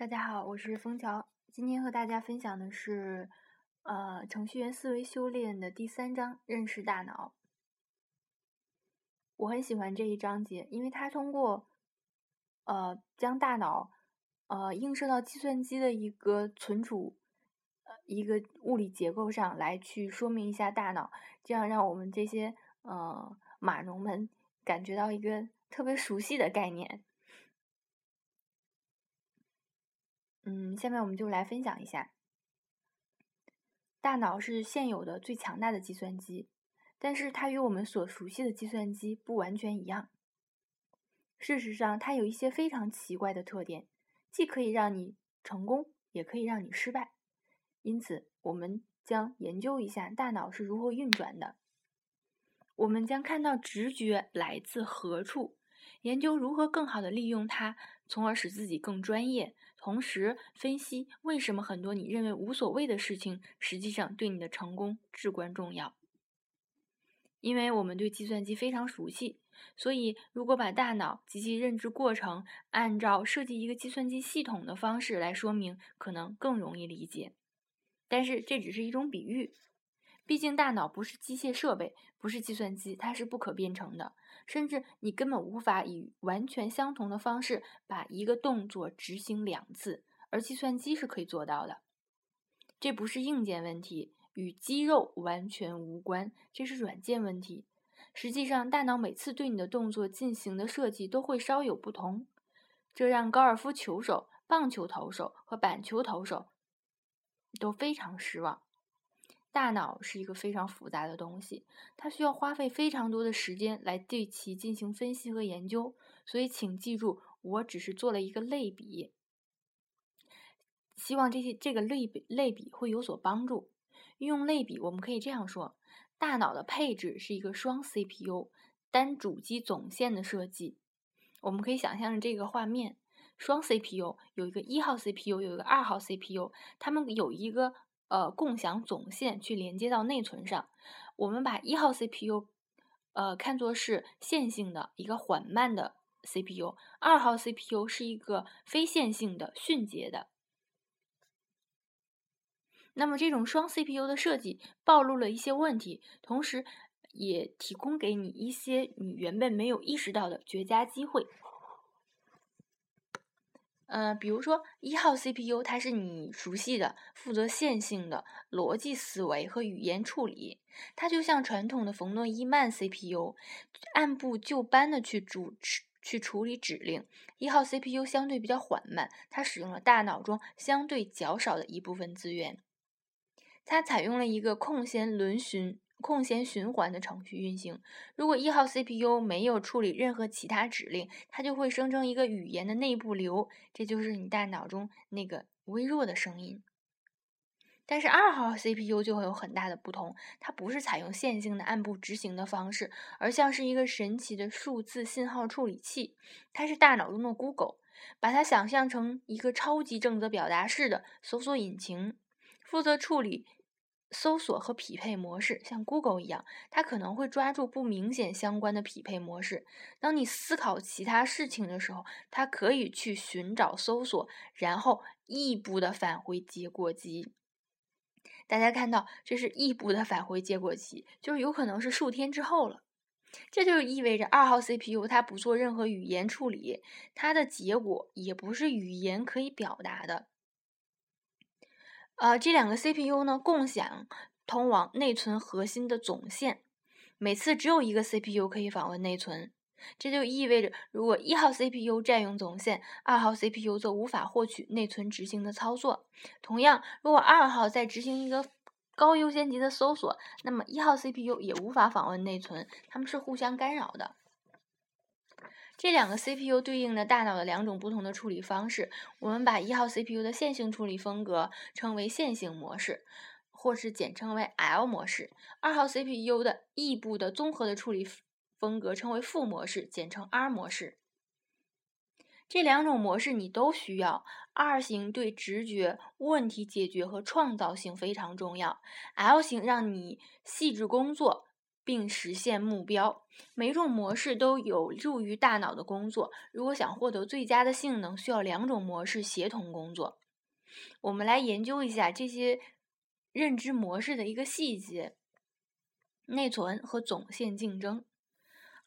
大家好，我是枫桥。今天和大家分享的是，呃，程序员思维修炼的第三章——认识大脑。我很喜欢这一章节，因为它通过，呃，将大脑，呃，映射到计算机的一个存储，呃，一个物理结构上来去说明一下大脑，这样让我们这些，呃，码农们感觉到一个特别熟悉的概念。嗯，下面我们就来分享一下，大脑是现有的最强大的计算机，但是它与我们所熟悉的计算机不完全一样。事实上，它有一些非常奇怪的特点，既可以让你成功，也可以让你失败。因此，我们将研究一下大脑是如何运转的。我们将看到直觉来自何处。研究如何更好的利用它，从而使自己更专业。同时分析为什么很多你认为无所谓的事情，实际上对你的成功至关重要。因为我们对计算机非常熟悉，所以如果把大脑及其认知过程按照设计一个计算机系统的方式来说明，可能更容易理解。但是这只是一种比喻。毕竟，大脑不是机械设备，不是计算机，它是不可编程的。甚至你根本无法以完全相同的方式把一个动作执行两次，而计算机是可以做到的。这不是硬件问题，与肌肉完全无关，这是软件问题。实际上，大脑每次对你的动作进行的设计都会稍有不同，这让高尔夫球手、棒球投手和板球投手都非常失望。大脑是一个非常复杂的东西，它需要花费非常多的时间来对其进行分析和研究。所以，请记住，我只是做了一个类比，希望这些这个类比类比会有所帮助。运用类比，我们可以这样说：大脑的配置是一个双 CPU 单主机总线的设计。我们可以想象这个画面：双 CPU 有一个一号 CPU，有一个二号 CPU，它们有一个。呃，共享总线去连接到内存上。我们把一号 CPU，呃，看作是线性的一个缓慢的 CPU，二号 CPU 是一个非线性的迅捷的。那么这种双 CPU 的设计暴露了一些问题，同时也提供给你一些你原本没有意识到的绝佳机会。呃，比如说一号 CPU，它是你熟悉的，负责线性的逻辑思维和语言处理。它就像传统的冯诺依曼 CPU，按部就班的去主持去处理指令。一号 CPU 相对比较缓慢，它使用了大脑中相对较少的一部分资源。它采用了一个空闲轮循。空闲循环的程序运行。如果一号 CPU 没有处理任何其他指令，它就会生成一个语言的内部流，这就是你大脑中那个微弱的声音。但是二号 CPU 就会有很大的不同，它不是采用线性的按部执行的方式，而像是一个神奇的数字信号处理器。它是大脑中的 Google，把它想象成一个超级正则表达式的搜索引擎，负责处理。搜索和匹配模式像 Google 一样，它可能会抓住不明显相关的匹配模式。当你思考其他事情的时候，它可以去寻找搜索，然后异步的返回结果集。大家看到，这是异步的返回结果集，就是有可能是数天之后了。这就意味着二号 CPU 它不做任何语言处理，它的结果也不是语言可以表达的。呃，这两个 CPU 呢，共享通往内存核心的总线，每次只有一个 CPU 可以访问内存。这就意味着，如果一号 CPU 占用总线，二号 CPU 则无法获取内存执行的操作。同样，如果二号在执行一个高优先级的搜索，那么一号 CPU 也无法访问内存，它们是互相干扰的。这两个 CPU 对应的大脑的两种不同的处理方式，我们把一号 CPU 的线性处理风格称为线性模式，或是简称为 L 模式；二号 CPU 的异步的综合的处理风格称为负模式，简称 R 模式。这两种模式你都需要。R 型对直觉、问题解决和创造性非常重要，L 型让你细致工作。并实现目标。每种模式都有助于大脑的工作。如果想获得最佳的性能，需要两种模式协同工作。我们来研究一下这些认知模式的一个细节：内存和总线竞争。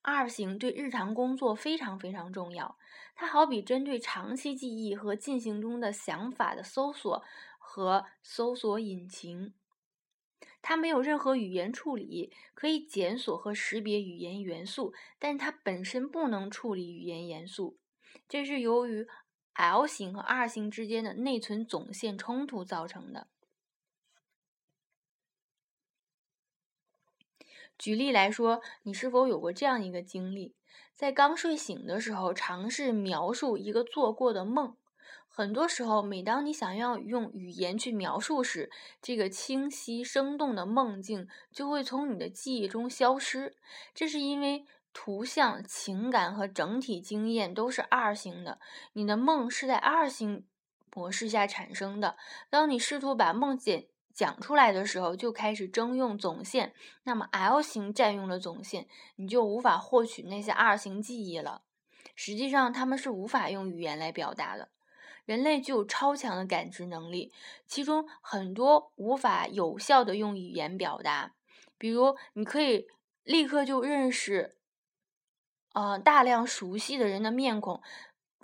二型对日常工作非常非常重要，它好比针对长期记忆和进行中的想法的搜索和搜索引擎。它没有任何语言处理，可以检索和识别语言元素，但是它本身不能处理语言元素。这是由于 L 型和 R 型之间的内存总线冲突造成的。举例来说，你是否有过这样一个经历：在刚睡醒的时候，尝试描述一个做过的梦。很多时候，每当你想要用语言去描述时，这个清晰生动的梦境就会从你的记忆中消失。这是因为图像、情感和整体经验都是二型的，你的梦是在二型模式下产生的。当你试图把梦境讲出来的时候，就开始征用总线。那么 L 型占用了总线，你就无法获取那些二型记忆了。实际上，他们是无法用语言来表达的。人类具有超强的感知能力，其中很多无法有效的用语言表达。比如，你可以立刻就认识，呃，大量熟悉的人的面孔。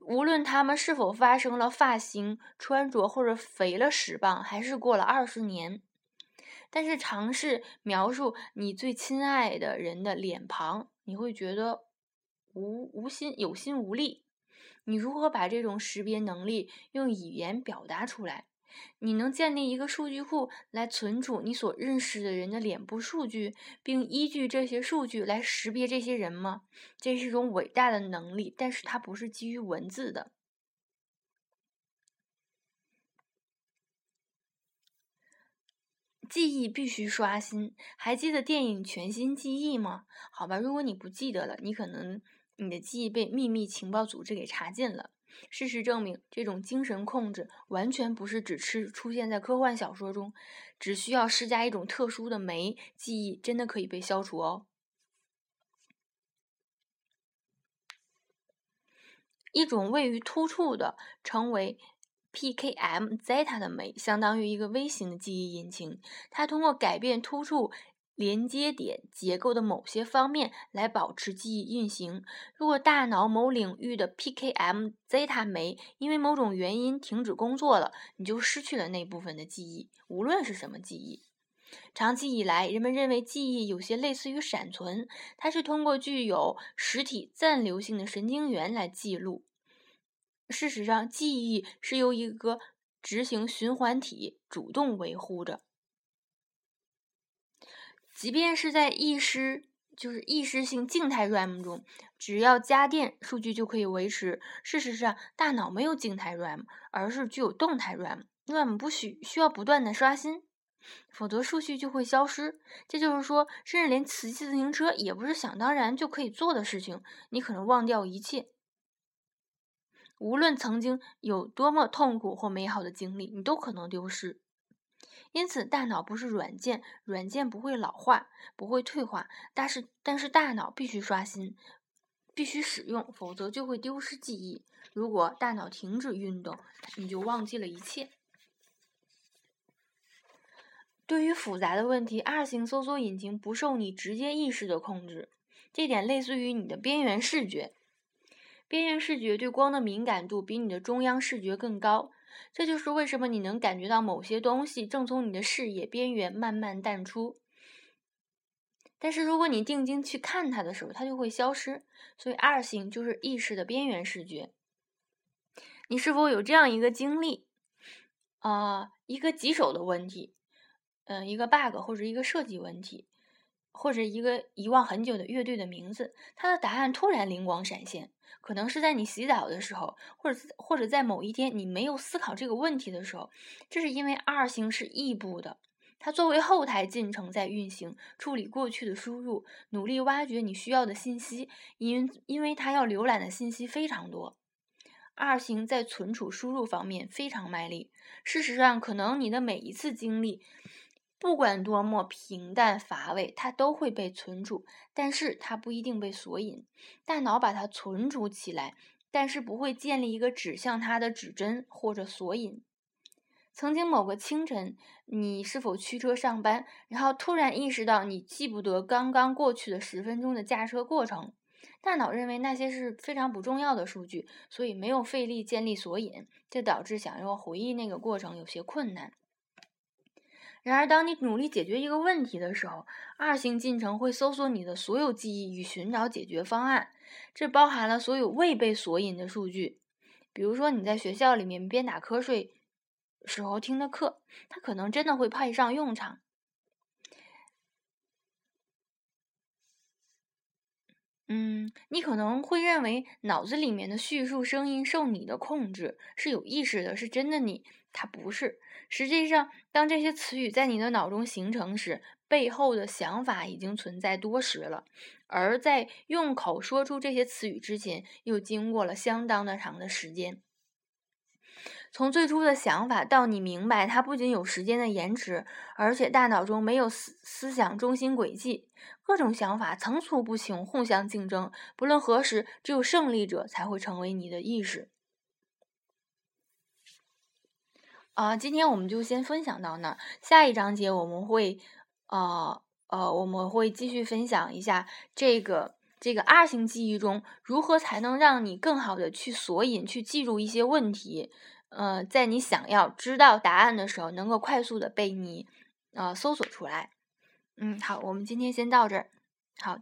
无论他们是否发生了发型、穿着或者肥了十磅，还是过了二十年，但是尝试描述你最亲爱的人的脸庞，你会觉得无无心有心无力。你如何把这种识别能力用语言表达出来？你能建立一个数据库来存储你所认识的人的脸部数据，并依据这些数据来识别这些人吗？这是一种伟大的能力，但是它不是基于文字的。记忆必须刷新。还记得电影《全新记忆》吗？好吧，如果你不记得了，你可能你的记忆被秘密情报组织给查禁了。事实证明，这种精神控制完全不是只吃出现在科幻小说中，只需要施加一种特殊的酶，记忆真的可以被消除哦。一种位于突触的，称为 PKM zeta 的酶，相当于一个微型的记忆引擎，它通过改变突触。连接点结构的某些方面来保持记忆运行。如果大脑某领域的 PKM zeta 酶因为某种原因停止工作了，你就失去了那部分的记忆，无论是什么记忆。长期以来，人们认为记忆有些类似于闪存，它是通过具有实体暂留性的神经元来记录。事实上，记忆是由一个执行循环体主动维护着。即便是在意识，就是意识性静态 RAM 中，只要加电，数据就可以维持。事实上，大脑没有静态 RAM，而是具有动态 RAM，RAM 不需需要不断的刷新，否则数据就会消失。这就是说，甚至连骑自行车也不是想当然就可以做的事情。你可能忘掉一切，无论曾经有多么痛苦或美好的经历，你都可能丢失。因此，大脑不是软件，软件不会老化，不会退化，但是但是大脑必须刷新，必须使用，否则就会丢失记忆。如果大脑停止运动，你就忘记了一切。对于复杂的问题，二型搜索引擎不受你直接意识的控制，这点类似于你的边缘视觉。边缘视觉对光的敏感度比你的中央视觉更高。这就是为什么你能感觉到某些东西正从你的视野边缘慢慢淡出，但是如果你定睛去看它的时候，它就会消失。所以二型就是意识的边缘视觉。你是否有这样一个经历？啊，一个棘手的问题，嗯，一个 bug 或者一个设计问题，或者一个遗忘很久的乐队的名字，它的答案突然灵光闪现。可能是在你洗澡的时候，或者或者在某一天你没有思考这个问题的时候，这是因为二星是异步的，它作为后台进程在运行，处理过去的输入，努力挖掘你需要的信息，因因为它要浏览的信息非常多。二星在存储输入方面非常卖力，事实上，可能你的每一次经历，不管多么平淡乏味，它都会被存储，但是它不一定被索引。大脑把它存储起来，但是不会建立一个指向它的指针或者索引。曾经某个清晨，你是否驱车上班，然后突然意识到你记不得刚刚过去的十分钟的驾车过程？大脑认为那些是非常不重要的数据，所以没有费力建立索引，这导致想要回忆那个过程有些困难。然而，当你努力解决一个问题的时候，二型进程会搜索你的所有记忆与寻找解决方案，这包含了所有未被索引的数据。比如说，你在学校里面边打瞌睡时候听的课，它可能真的会派上用场。嗯，你可能会认为脑子里面的叙述声音受你的控制，是有意识的，是真的你，它不是。实际上，当这些词语在你的脑中形成时，背后的想法已经存在多时了，而在用口说出这些词语之前，又经过了相当的长的时间。从最初的想法到你明白，它不仅有时间的延迟，而且大脑中没有思思想中心轨迹，各种想法层出不穷，互相竞争。不论何时，只有胜利者才会成为你的意识。啊，今天我们就先分享到那儿，下一章节我们会，呃呃，我们会继续分享一下这个这个 R 型记忆中如何才能让你更好的去索引、去记住一些问题。呃，在你想要知道答案的时候，能够快速的被你呃搜索出来。嗯，好，我们今天先到这儿。好。